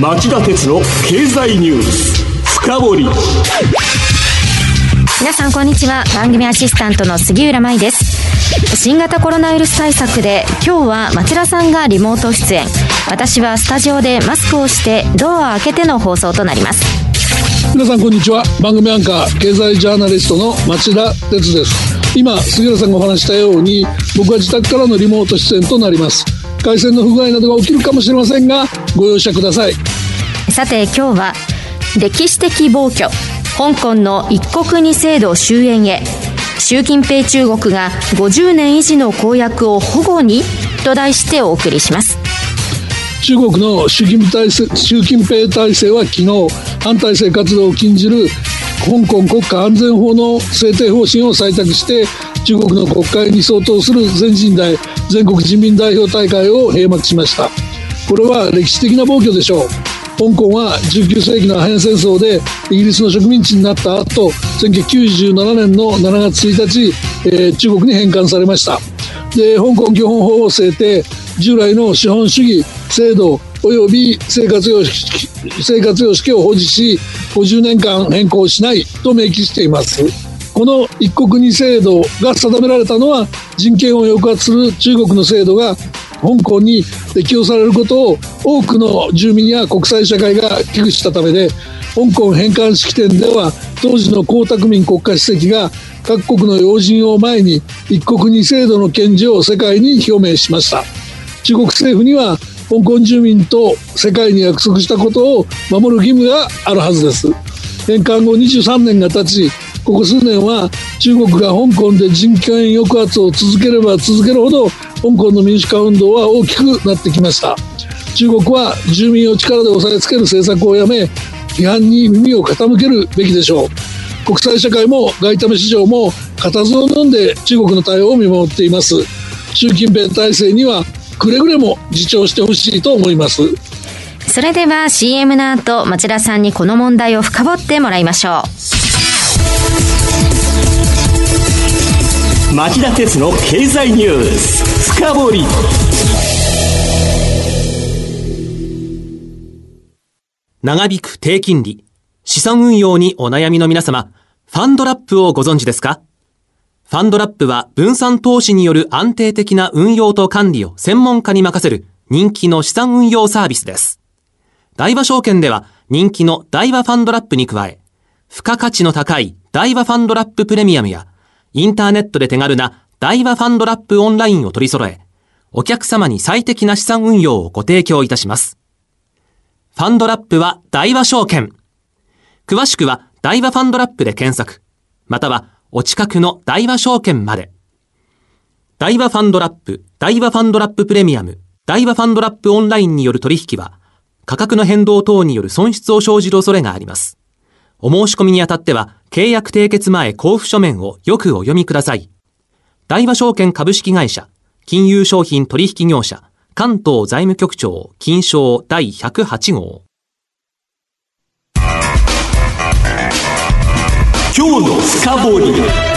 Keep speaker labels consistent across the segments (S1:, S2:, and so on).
S1: 町田鉄の経済ニュース深掘り。
S2: 皆さんこんにちは。番組アシスタントの杉浦舞です。新型コロナウイルス対策で今日は町田さんがリモート出演。私はスタジオでマスクをしてドアを開けての放送となります。
S3: 皆さんこんにちは。番組アンカー経済ジャーナリストの町田哲です。今杉浦さんがお話したように僕は自宅からのリモート出演となります回線の不具合などが起きるかもしれませんがご容赦ください。
S2: さて今日は歴史的暴挙。香港の一国二制度終焉へ。習近平中国が50年維持の公約を保護にと題してお送りします。
S3: 中国の習近平体制習近平体制は昨日反体制活動を禁じる香港国家安全法の制定方針を採択して中国の国会に相当する全人代全国人民代表大会を閉幕しました。これは歴史的な暴挙でしょう。香港は19世紀のアヘン戦争でイギリスの植民地になった後1997年の7月1日、えー、中国に返還されました。で香港基本法を制定従来の資本主義制度及び生活様式生活様式を保持し50年間変更しないと明記しています。この一国二制度が定められたのは人権を抑圧する中国の制度が香港に適用されることを多くの住民や国際社会が危惧したためで香港返還式典では当時の江沢民国家主席が各国の要人を前に一国二制度の堅持を世界に表明しました。中国政府には香港住民と世界に約束したことを守る義務があるはずです。返還後23年が経ちここ数年は中国が香港で人権抑圧を続ければ続けるほど香港の民主化運動は大きくなってきました。中国は住民を力で押さえつける政策をやめ批判に耳を傾けるべきでしょう。国際社会も外為市場も固唾を飲んで中国の対応を見守っています。習近平体制にはくれぐれも自重してほしいと思います。
S2: それでは CM の後町田さんにこの問題を深掘ってもらいましょ
S1: う。町田鉄の経済ニュース。深掘り。
S4: 長引く低金利。資産運用にお悩みの皆様。ファンドラップをご存知ですか？ファンドラップは分散投資による安定的な運用と管理を専門家に任せる人気の資産運用サービスです。大和証券では人気の大和ファンドラップに加え、付加価値の高い大和ファンドラッププレミアムや、インターネットで手軽な大和ファンドラップオンラインを取り揃え、お客様に最適な資産運用をご提供いたします。ファンドラップは大和証券。詳しくは大和ファンドラップで検索、またはお近くの大和証券まで。大和ファンドラップ、大和ファンドラッププレミアム、大和ファンドラップオンラインによる取引は、価格の変動等による損失を生じる恐れがあります。お申し込みにあたっては、契約締結前交付書面をよくお読みください。大和証券株式会社、金融商品取引業者、関東財務局長、金賞第108号。
S1: 今日の深掘り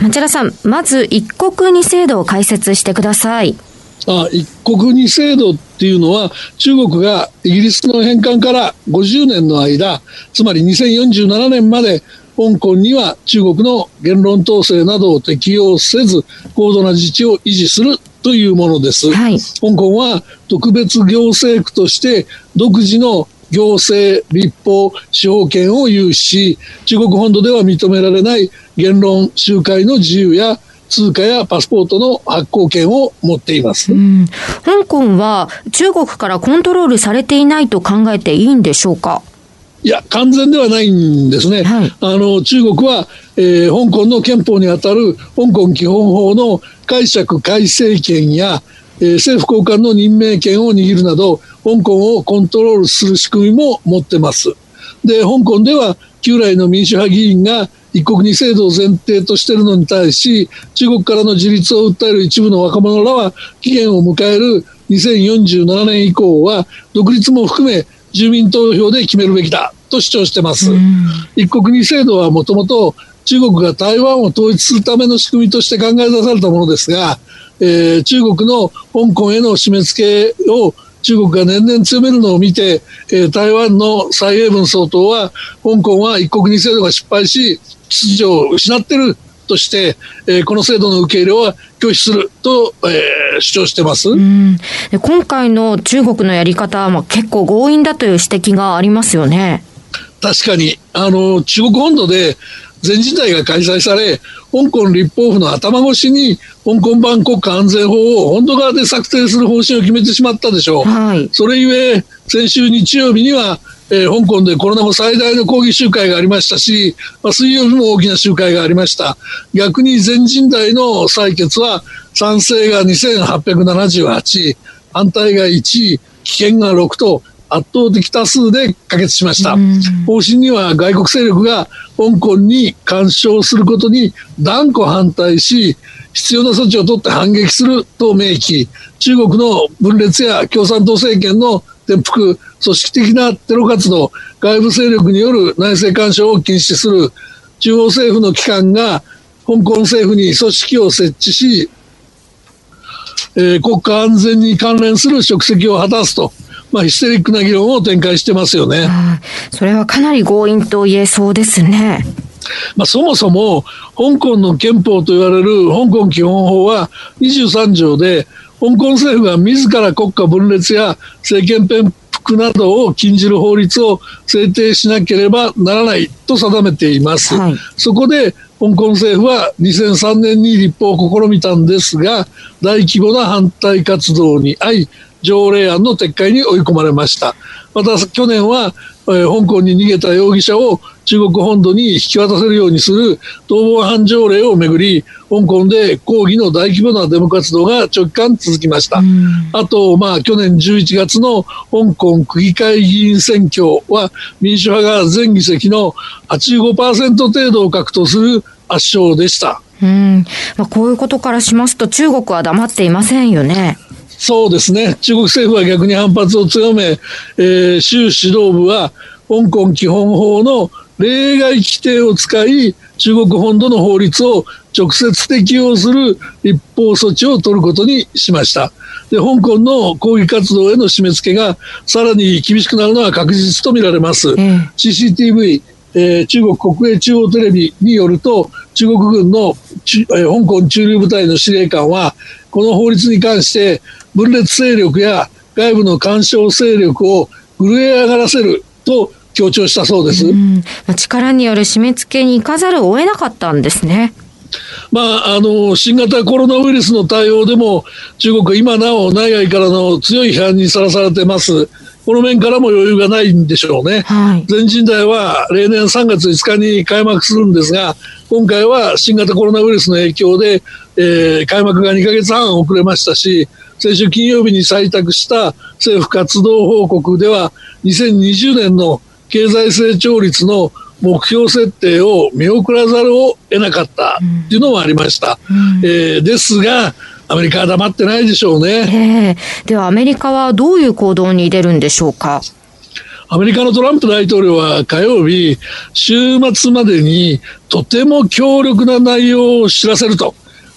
S2: 町田さんまず一国二制度を解説してください
S3: あ一国二制度っていうのは中国がイギリスの返還から50年の間つまり2047年まで香港には中国の言論統制などを適用せず高度な自治を維持するというものです、はい、香港は特別行政区として独自の行政、立法、司法権を有し、中国本土では認められない言論、集会の自由や通貨やパスポートの発行権を持っています。
S2: 香港は中国からコントロールされていないと考えていいんでしょうか？
S3: いや、完全ではないんですね。はい、あの、中国は、えー、香港の憲法にあたる香港基本法の解釈改正権や、えー、政府高官の任命権を握るなど、香港をコントロールする仕組みも持ってます。で、香港では旧来の民主派議員が一国二制度を前提としているのに対し、中国からの自立を訴える一部の若者らは期限を迎える2047年以降は独立も含め住民投票で決めるべきだと主張してます。一国二制度はもともと中国が台湾を統一するための仕組みとして考え出されたものですが、えー、中国の香港への締め付けを中国が年々強めるのを見て、えー、台湾の蔡英文総統は香港は一国二制度が失敗し秩序を失ってるとして、えー、この制度の受け入れは拒否すると、えー、主張してます。
S2: 今回の中国のやり方は、まあ、結構強引だという指摘がありますよね。
S3: 確かに。あの中国本土で全人代が開催され香港立法府の頭越しに香港版国家安全法を本土側で策定する方針を決めてしまったでしょう。はい、それゆえ先週日曜日にはえー、香港でコロナ後最大の抗議集会がありましたし、まあ、水曜日も大きな集会がありました。逆に全人代の採決は賛成が2878、反対が1、棄権が6と圧倒的多数で可決しました。方針には外国勢力が香港に干渉することに断固反対し、必要な措置を取って反撃すると明記、中国の分裂や共産党政権の転覆、組織的なテロ活動、外部勢力による内政干渉を禁止する、中央政府の機関が香港政府に組織を設置し、えー、国家安全に関連する職責を果たすと。まあ、ヒステリックな議論を展開してますよね。
S2: それはかなり強引と言えそうですね。
S3: まあ、そもそも香港の憲法と言われる香港基本法は23条で香港政府が自ら国家分裂や政権転覆などを禁じる法律を制定しなければならないと定めています。はい、そこで香港政府は2003年に立法を試みたんですが大規模な反対活動に遭い条例案の撤回に追い込まれました。また去年は、えー、香港に逃げた容疑者を中国本土に引き渡せるようにする逃亡犯条例をめぐり香港で抗議の大規模なデモ活動が長期間続きました。あと、まあ、去年11月の香港区議会議員選挙は民主派が全議席の85%程度を獲得する圧勝でした。
S2: うんまあ、こういうことからしますと中国は黙っていませんよね。
S3: そうですね。中国政府は逆に反発を強め、えー、州指導部は香港基本法の例外規定を使い、中国本土の法律を直接適用する立法措置を取ることにしました。で、香港の抗議活動への締め付けがさらに厳しくなるのは確実とみられます。うん、CCTV、えー、中国国営中央テレビによると、中国軍の、えー、香港駐留部隊の司令官は、この法律に関して分裂勢力や外部の干渉勢力を震え上がらせると強調したそうです。
S2: 力による締め付けに行かざるを得なかったんですね。
S3: まあ、あの新型コロナウイルスの対応でも中国は今なお内外からの強い批判にさらされてます。この面からも余裕がないんでしょうね。はい、全人代は例年3月5日に開幕するんですが、今回は新型コロナウイルスの影響で、えー、開幕が2ヶ月半遅れましたし、先週金曜日に採択した政府活動報告では、2020年の経済成長率の目標設定を見送らざるを得なかったっていうのもありました。うん、えー、ですが、アメリカは黙ってないでしょうね。
S2: えー、ではアメリカはどういう行動に出るんでしょうか？
S3: アメリカのトランプ大統領は火曜日、週末までにとても強力な内容を知らせると、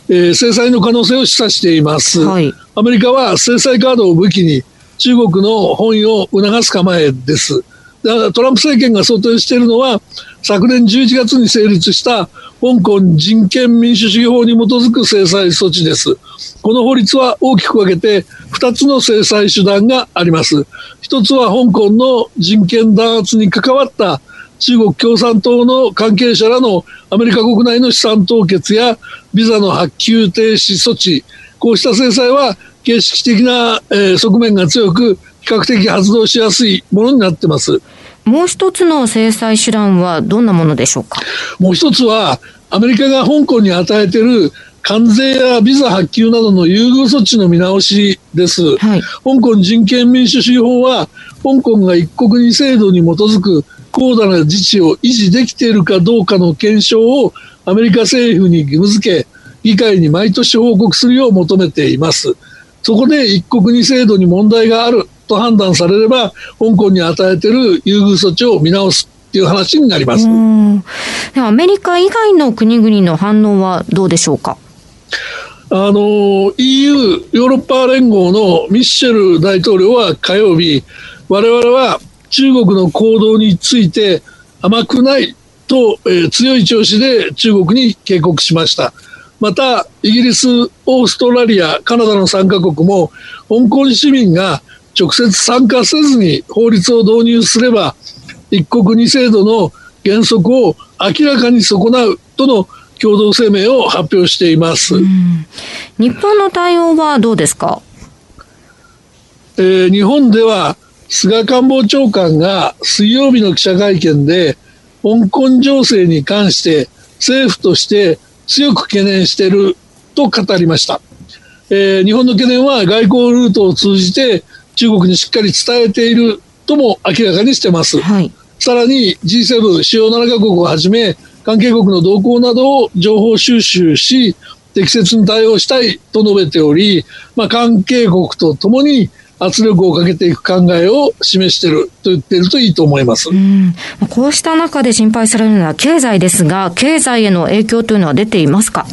S3: えー、制裁の可能性を示唆しています、はい、アメリカは制裁カードを武器に中国の本意を促す構えです。トランプ政権が想定しているのは昨年11月に成立した香港人権民主主義法に基づく制裁措置です。この法律は大きく分けて2つの制裁手段があります。1つは香港の人権弾圧に関わった中国共産党の関係者らのアメリカ国内の資産凍結やビザの発給停止措置、こうした制裁は形式的な、えー、側面が強く比較的発動しやすいものになってます。
S2: もう一つの制裁手段はどんなものでしょうか？
S3: もう一つはアメリカが香港に与えている関税やビザ発給などの優遇措置の見直しです、はい、香港人権民主主義法は香港が一国二制度に基づく高度な自治を維持できているかどうかの検証をアメリカ政府に義務付け議会に毎年報告するよう求めています。そこで一国二制度に問題があると判断されれば香港に与えている優遇措置を見直すっていう話になります。
S2: アメリカ以外の国々の反応はどうでしょうか？
S3: あの EU ヨーロッパ連合のミッシェル大統領は火曜日我々は中国の行動について甘くないと、えー、強い調子で中国に警告しました。またイギリスオーストラリアカナダの3カ国も香港市民が直接参加せずに法律を導入すれば一国二制度の原則を明らかに損なうとの共同声明を発表しています。
S2: 日本の対応はどうですか、
S3: えー、日本では菅官房長官が水曜日の記者会見で香港情勢に関して政府として強く懸念していると語りました、えー、日本の懸念は外交ルートを通じて中国にしっかり伝えているとも明らかにしてます、はい、さらに G7 主要7カ国をはじめ関係国の動向などを情報収集し、適切に対応したいと述べており、まあ、関係国とともに圧力をかけていく考えを示していると言っているといいと思います。
S2: こうした中で心配されるのは経済ですが、経済への影響というのは出ていますか？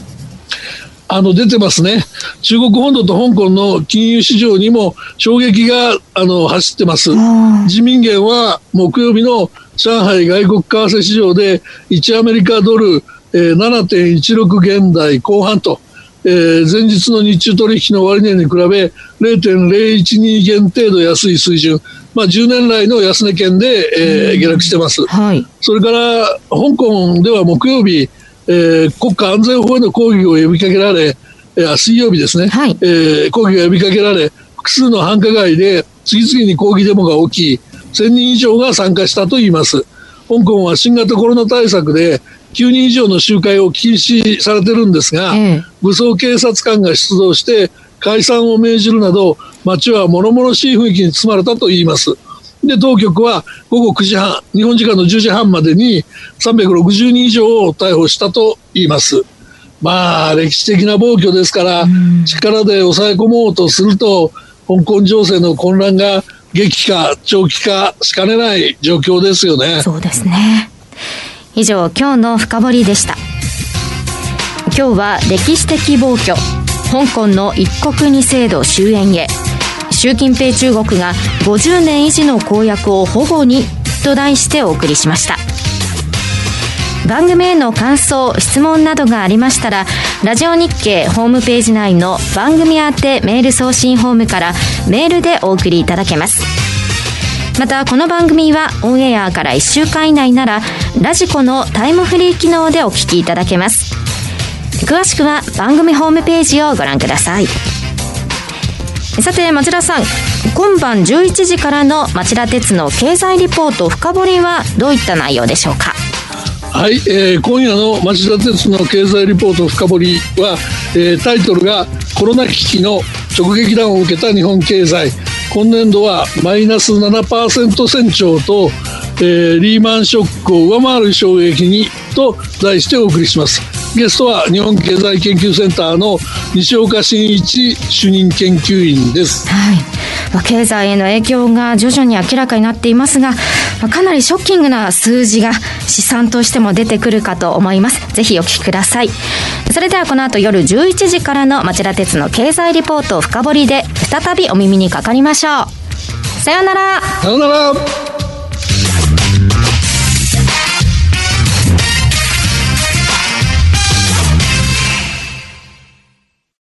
S3: あの出てますね。中国本土と香港の金融市場にも衝撃があの走ってます。自民元は木曜日の上海外国為替市場で1アメリカドル、えー、7.16現代後半と、えー、前日の日中取引の終値に比べ0.012元程度安い水準、まあ、10年来の安値圏で、えー、下落してます、はい、それから香港では木曜日、えー、国家安全法への抗議を呼びかけられ、えー、水曜日ですね、はい、えー、抗議が呼びかけられ複数の繁華街で次々に抗議デモが起き1000人以上が参加したといいます。香港は新型コロナ対策で9人以上の集会を禁止されてるんですが、武装警察官が出動して解散を命じるなど街は物々しい雰囲気に包まれたといいます。で当局は午後9時半日本時間の10時半までに360人以上を逮捕したと言います。まあ歴史的な暴挙ですから力で抑え込もうとすると香港情勢の混乱が激化、長期化しかねない状況ですよね。
S2: そうですね。以上、今日の深掘でした。今日は歴史的暴挙、香港の一国二制度終焉へ、習近平中国が50年維持の公約を保護にと題してお送りしました。番組への感想、質問などがありましたら、ラジオ日経ホームページ内の番組宛てメール送信ホームからメールでお送りいただけます。また、この番組はオンエアから1週間以内なら、ラジコのタイムフリー機能でお聞きいただけます。詳しくは番組ホームページをご覧ください。さて、町田さん、今晩11時からの町田鉄の経済リポート深掘りはどういった内容でしょうか？
S3: はい、えー、今夜の町田鉄の経済リポート深掘りは、えー、タイトルがコロナ危機の直撃弾を受けた日本経済今年度はマイナス7%成長と、えー、リーマンショックを上回る衝撃にと題してお送りします。ゲストは日本経済研究センターの西岡真一主任研究員です、
S2: はい。経済への影響が徐々に明らかになっていますがかなりショッキングな数字が試算としても出てくるかと思います。ぜひお聞きください。それではこの後夜11時からの町田鉄の経済リポートを深掘りで再びお耳にかかりましょう。さようなら。
S3: さようなら。